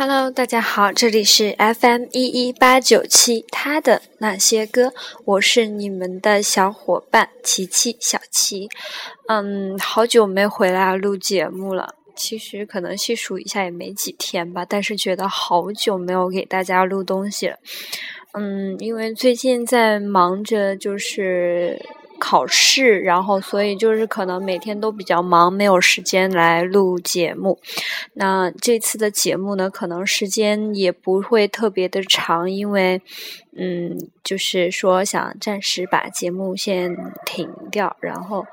Hello，大家好，这里是 FM 一一八九七，他的那些歌，我是你们的小伙伴琪琪小琪。嗯，好久没回来录节目了，其实可能细数一下也没几天吧，但是觉得好久没有给大家录东西了。嗯，因为最近在忙着就是。考试，然后所以就是可能每天都比较忙，没有时间来录节目。那这次的节目呢，可能时间也不会特别的长，因为嗯，就是说想暂时把节目先停掉，然后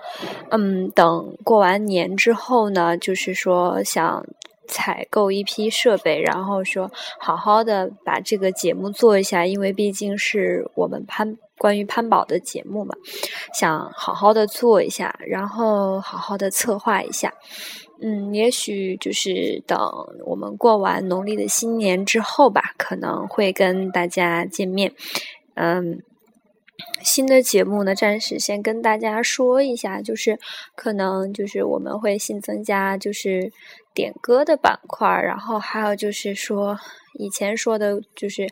嗯，等过完年之后呢，就是说想采购一批设备，然后说好好的把这个节目做一下，因为毕竟是我们攀。关于潘宝的节目嘛，想好好的做一下，然后好好的策划一下。嗯，也许就是等我们过完农历的新年之后吧，可能会跟大家见面。嗯，新的节目呢，暂时先跟大家说一下，就是可能就是我们会新增加就是点歌的板块，然后还有就是说以前说的就是。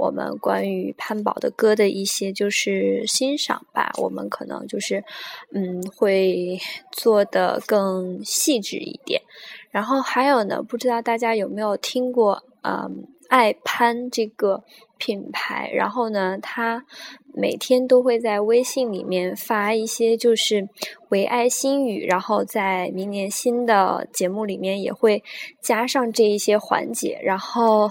我们关于潘宝的歌的一些就是欣赏吧，我们可能就是嗯会做的更细致一点。然后还有呢，不知道大家有没有听过嗯爱潘这个品牌？然后呢，他每天都会在微信里面发一些就是唯爱心语，然后在明年新的节目里面也会加上这一些环节，然后。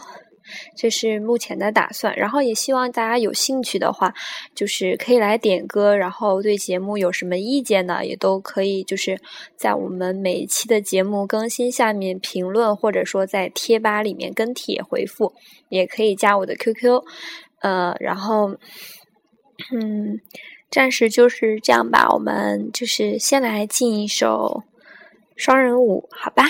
这是目前的打算，然后也希望大家有兴趣的话，就是可以来点歌，然后对节目有什么意见呢，也都可以，就是在我们每一期的节目更新下面评论，或者说在贴吧里面跟帖回复，也可以加我的 QQ，呃，然后，嗯，暂时就是这样吧，我们就是先来进一首双人舞，好吧。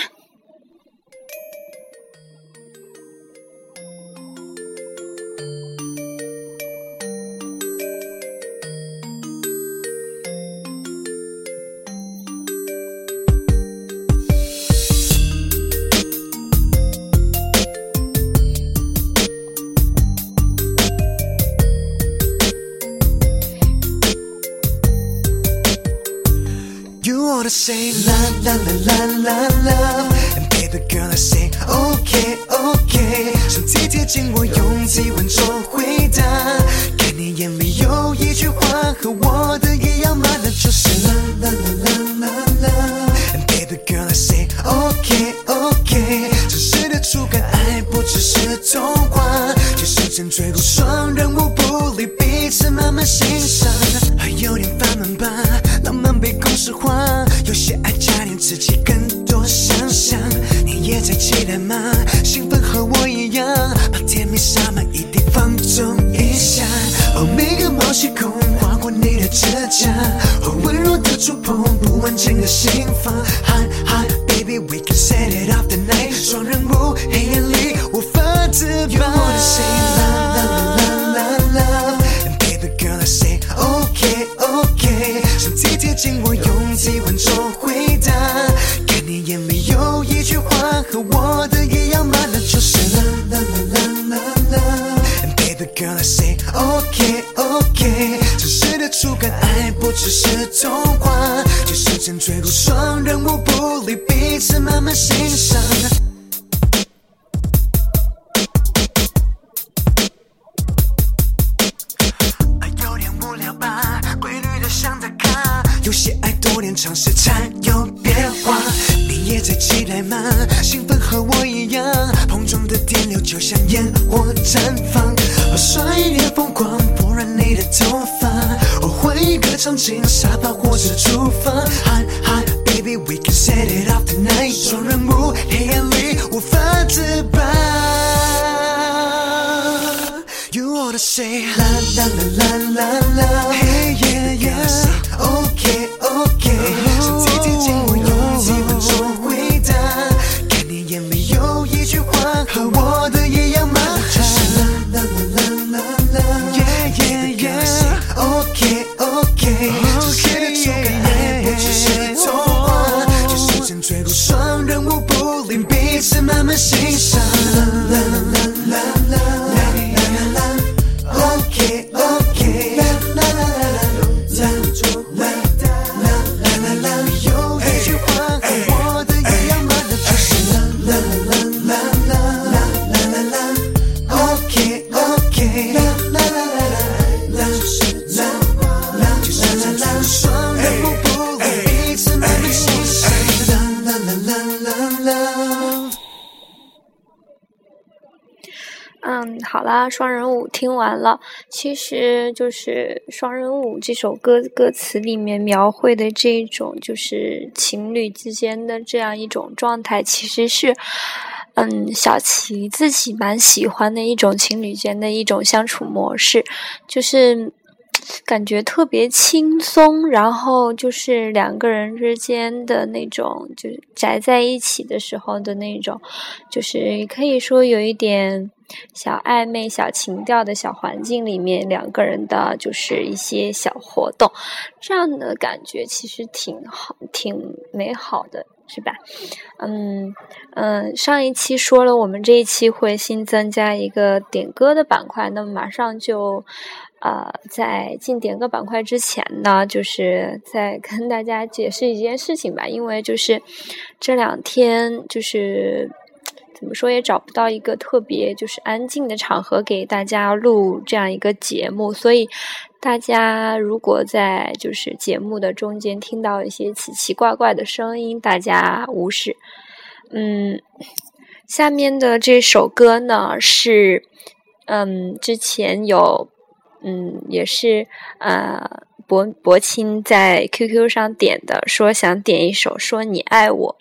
Say la la la la la love and baby girl I say okay okay 身体贴近我，用体温做回答。看你眼里有一句话和我的一样吗？那就是 la la la la la love and baby girl I say okay okay 真实的触感，爱不只是童话，就时间坠入双人舞，不离彼此，慢慢欣赏。还有点烦闷吧，浪漫被公式化。自己更多想象，你也在期待吗？兴奋和我一样，把甜蜜洒满一地，放纵一下。哦，每个毛细孔划过你的指甲，哦，温柔的触碰，不完整的心房。Hi, hi, baby, we can set it off tonight。双人舞，黑夜里无法自拔。Baby, girl, I say, OK, OK。身体贴近我，用体温中。Girl, I say OK, OK。真实的触感，爱不。只是童话，就时间坠入双人舞，不离彼此，慢慢欣赏。有点无聊吧，规律的像打卡，有些爱多点尝试才有变化。你也在期待吗？兴奋和我一样，碰撞的电流就像烟火绽放，帅一点疯狂，不染你的头发。换一个场景，沙发或者厨房。Hi hi baby，we can set it off tonight。双人舞，黑暗里无法自拔。You wanna say la la la la la la。Hey yeah yeah。嗯，好啦，双人舞听完了。其实就是双人舞这首歌歌词里面描绘的这种，就是情侣之间的这样一种状态，其实是，嗯，小齐自己蛮喜欢的一种情侣间的一种相处模式，就是。感觉特别轻松，然后就是两个人之间的那种，就是宅在一起的时候的那种，就是可以说有一点小暧昧、小情调的小环境里面，两个人的就是一些小活动，这样的感觉其实挺好、挺美好的，是吧？嗯嗯，上一期说了，我们这一期会新增加一个点歌的板块，那么马上就。呃，在进点歌板块之前呢，就是在跟大家解释一件事情吧。因为就是这两天，就是怎么说也找不到一个特别就是安静的场合给大家录这样一个节目，所以大家如果在就是节目的中间听到一些奇奇怪怪的声音，大家无视。嗯，下面的这首歌呢是嗯之前有。嗯，也是，呃，博博清在 QQ 上点的，说想点一首《说你爱我》。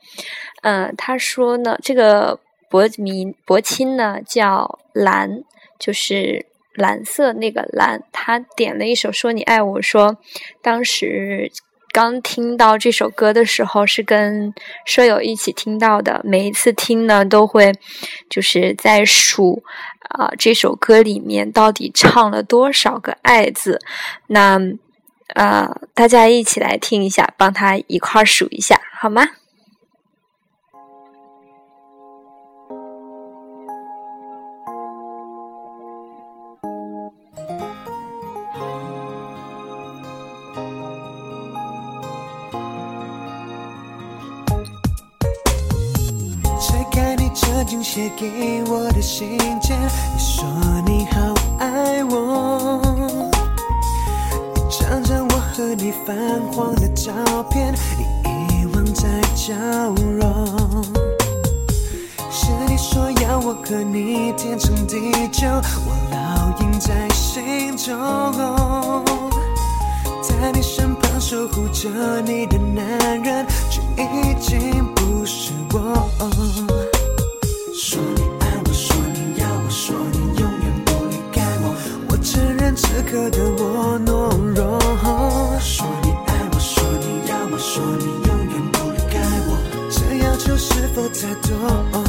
嗯，他说呢，这个博明博清呢叫蓝，就是蓝色那个蓝。他点了一首《说你爱我》，说当时刚听到这首歌的时候是跟舍友一起听到的，每一次听呢都会就是在数。啊，这首歌里面到底唱了多少个“爱”字？那，呃，大家一起来听一下，帮他一块数一下，好吗？给我的信件，你说你好爱我。一张张我和你泛黄的照片，你遗忘在角落。是你说要我和你天长地久，我烙印在心中。在你身旁守护着你的男人，却已经不是我。刻的我懦弱。说你爱我，说你要我，说你永远不离开我。这要求是否太多？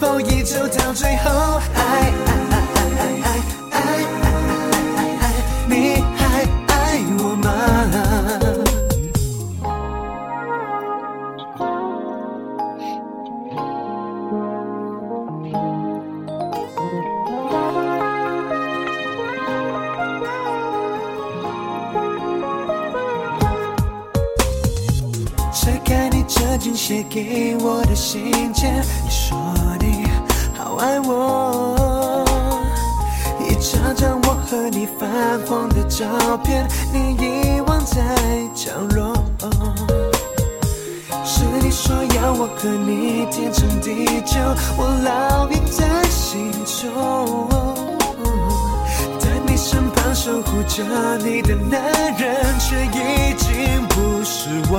否已走到最后？地久，我烙印在心中。在你身旁守护着你的男人，却已经不是我。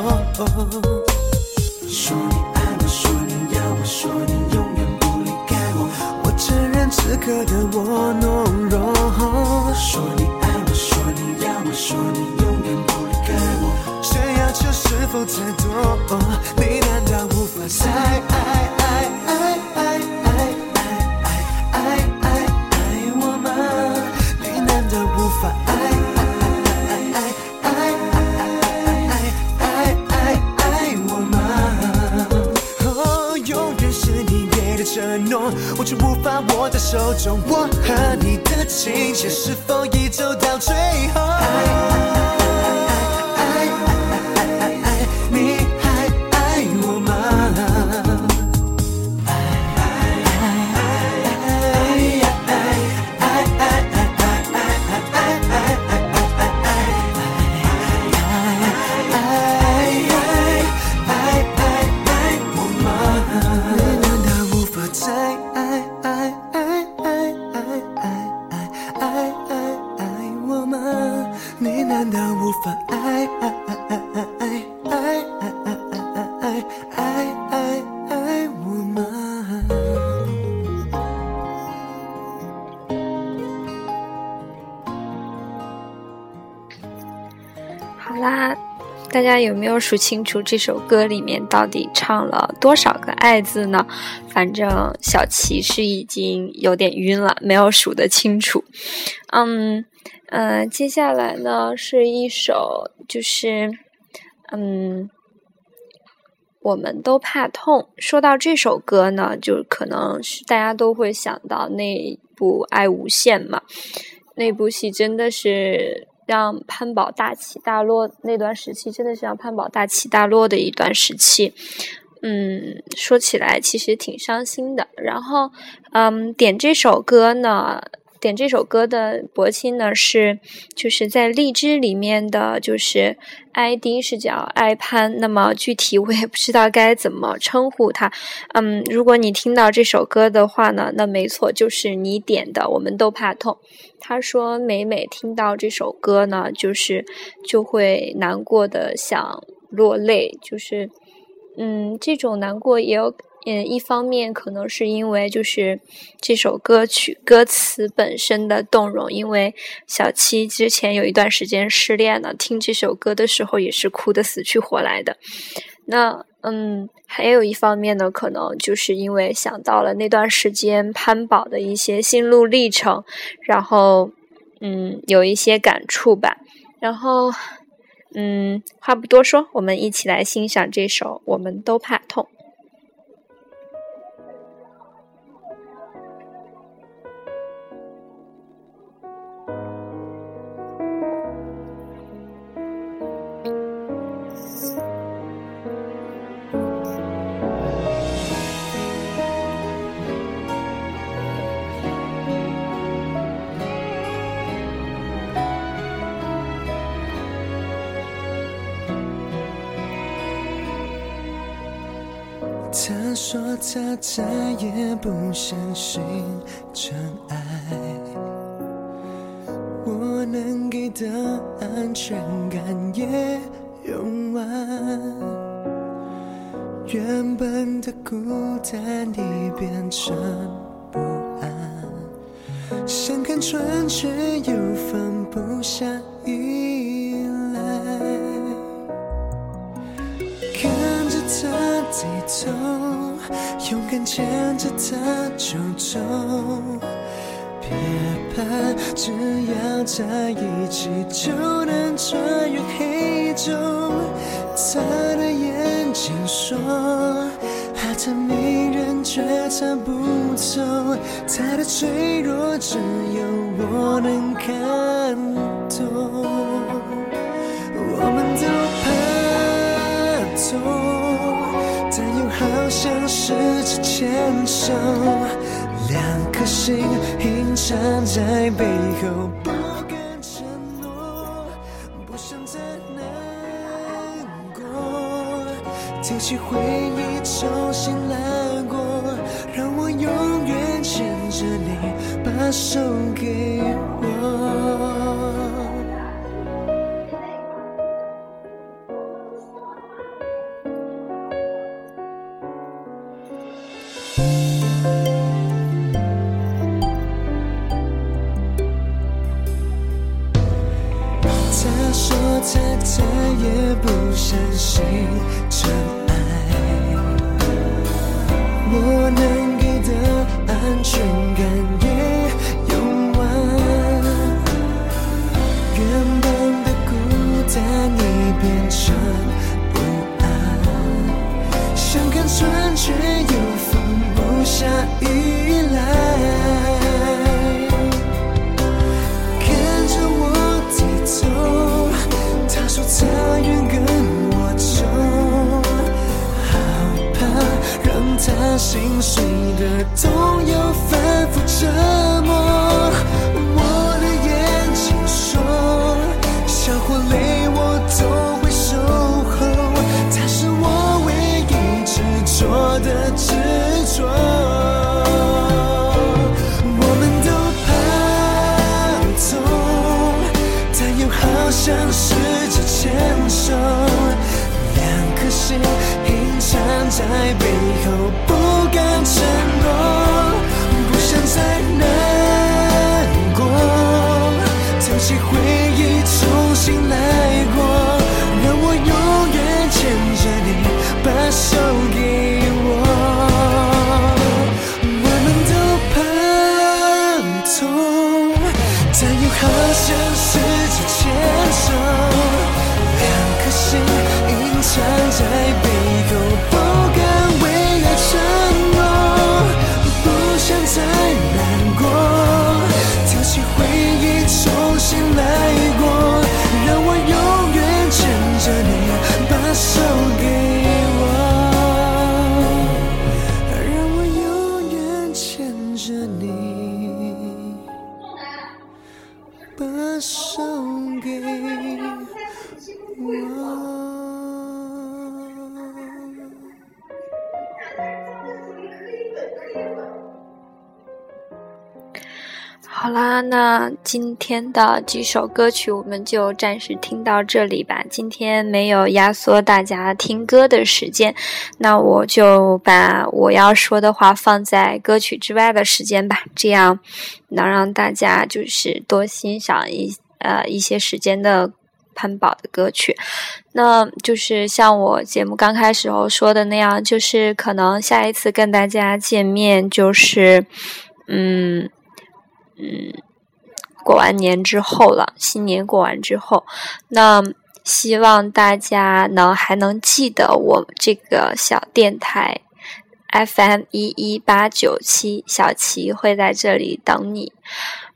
说你爱我，说你要我，说你永远不离开我。我承认此刻的我懦弱。说你爱我，说你要我，说你永远不离开我。这要求是否太多？你难道无法再爱爱我吗？你难道无法爱我吗？永远是你给的承诺，我却无法握在手中。我和你的情节是否已走到最后？大家有没有数清楚这首歌里面到底唱了多少个“爱”字呢？反正小琪是已经有点晕了，没有数得清楚。嗯呃，接下来呢是一首，就是嗯，我们都怕痛。说到这首歌呢，就可能是大家都会想到那部《爱无限》嘛，那部戏真的是。让潘宝大起大落那段时期，真的是让潘宝大起大落的一段时期。嗯，说起来其实挺伤心的。然后，嗯，点这首歌呢，点这首歌的博青呢是就是在荔枝里面的，就是 ID 是叫爱潘。那么具体我也不知道该怎么称呼他。嗯，如果你听到这首歌的话呢，那没错，就是你点的。我们都怕痛。他说每每听到这首歌呢，就是就会难过的想落泪，就是。嗯，这种难过也有，嗯，一方面可能是因为就是这首歌曲歌词本身的动容，因为小七之前有一段时间失恋了，听这首歌的时候也是哭得死去活来的。那嗯，还有一方面呢，可能就是因为想到了那段时间潘宝的一些心路历程，然后嗯，有一些感触吧，然后。嗯，话不多说，我们一起来欣赏这首《我们都怕痛》。他说他再也不相信真爱，我能给的安全感也用完，原本的孤单已变成不安，想看穿却又放不下依赖。看着他低头，勇敢牵着他就走。别怕，只要在一起就能穿越黑昼。他的眼睛说，爱的迷人却猜不透，他的脆弱只有我能看牵手，两颗心隐藏在背后，不敢承诺，不想再难过，提起回忆重新来过，让我永远牵着你，把手给我。You. 我都要反复折磨，我的眼睛说，笑或泪我都会守候，他是我唯一执着的执着，我们都怕痛，但又好想试着牵手，两颗心隐藏在背后。好啦，那今天的几首歌曲我们就暂时听到这里吧。今天没有压缩大家听歌的时间，那我就把我要说的话放在歌曲之外的时间吧，这样能让大家就是多欣赏一呃一些时间的潘宝的歌曲。那就是像我节目刚开始时候说的那样，就是可能下一次跟大家见面就是嗯。嗯，过完年之后了，新年过完之后，那希望大家呢还能记得我这个小电台 FM 一一八九七，小齐会在这里等你。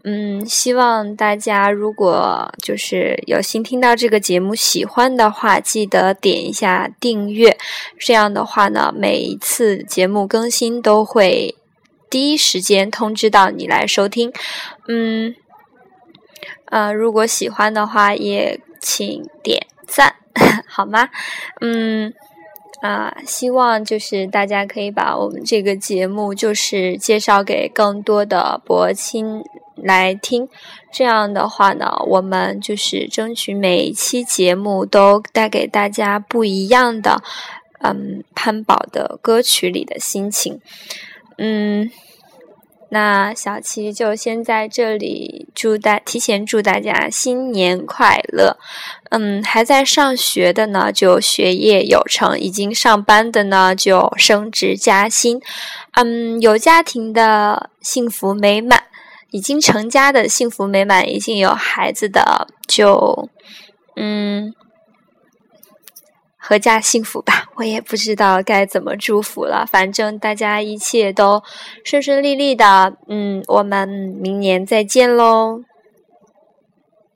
嗯，希望大家如果就是有幸听到这个节目喜欢的话，记得点一下订阅，这样的话呢，每一次节目更新都会。第一时间通知到你来收听，嗯，呃，如果喜欢的话也请点赞，好吗？嗯，啊，希望就是大家可以把我们这个节目就是介绍给更多的博亲来听，这样的话呢，我们就是争取每一期节目都带给大家不一样的，嗯，潘宝的歌曲里的心情，嗯。那小齐就先在这里祝大提前祝大家新年快乐，嗯，还在上学的呢就学业有成，已经上班的呢就升职加薪，嗯，有家庭的幸福美满，已经成家的幸福美满，已经有孩子的就嗯。阖家幸福吧，我也不知道该怎么祝福了。反正大家一切都顺顺利利的。嗯，我们明年再见喽。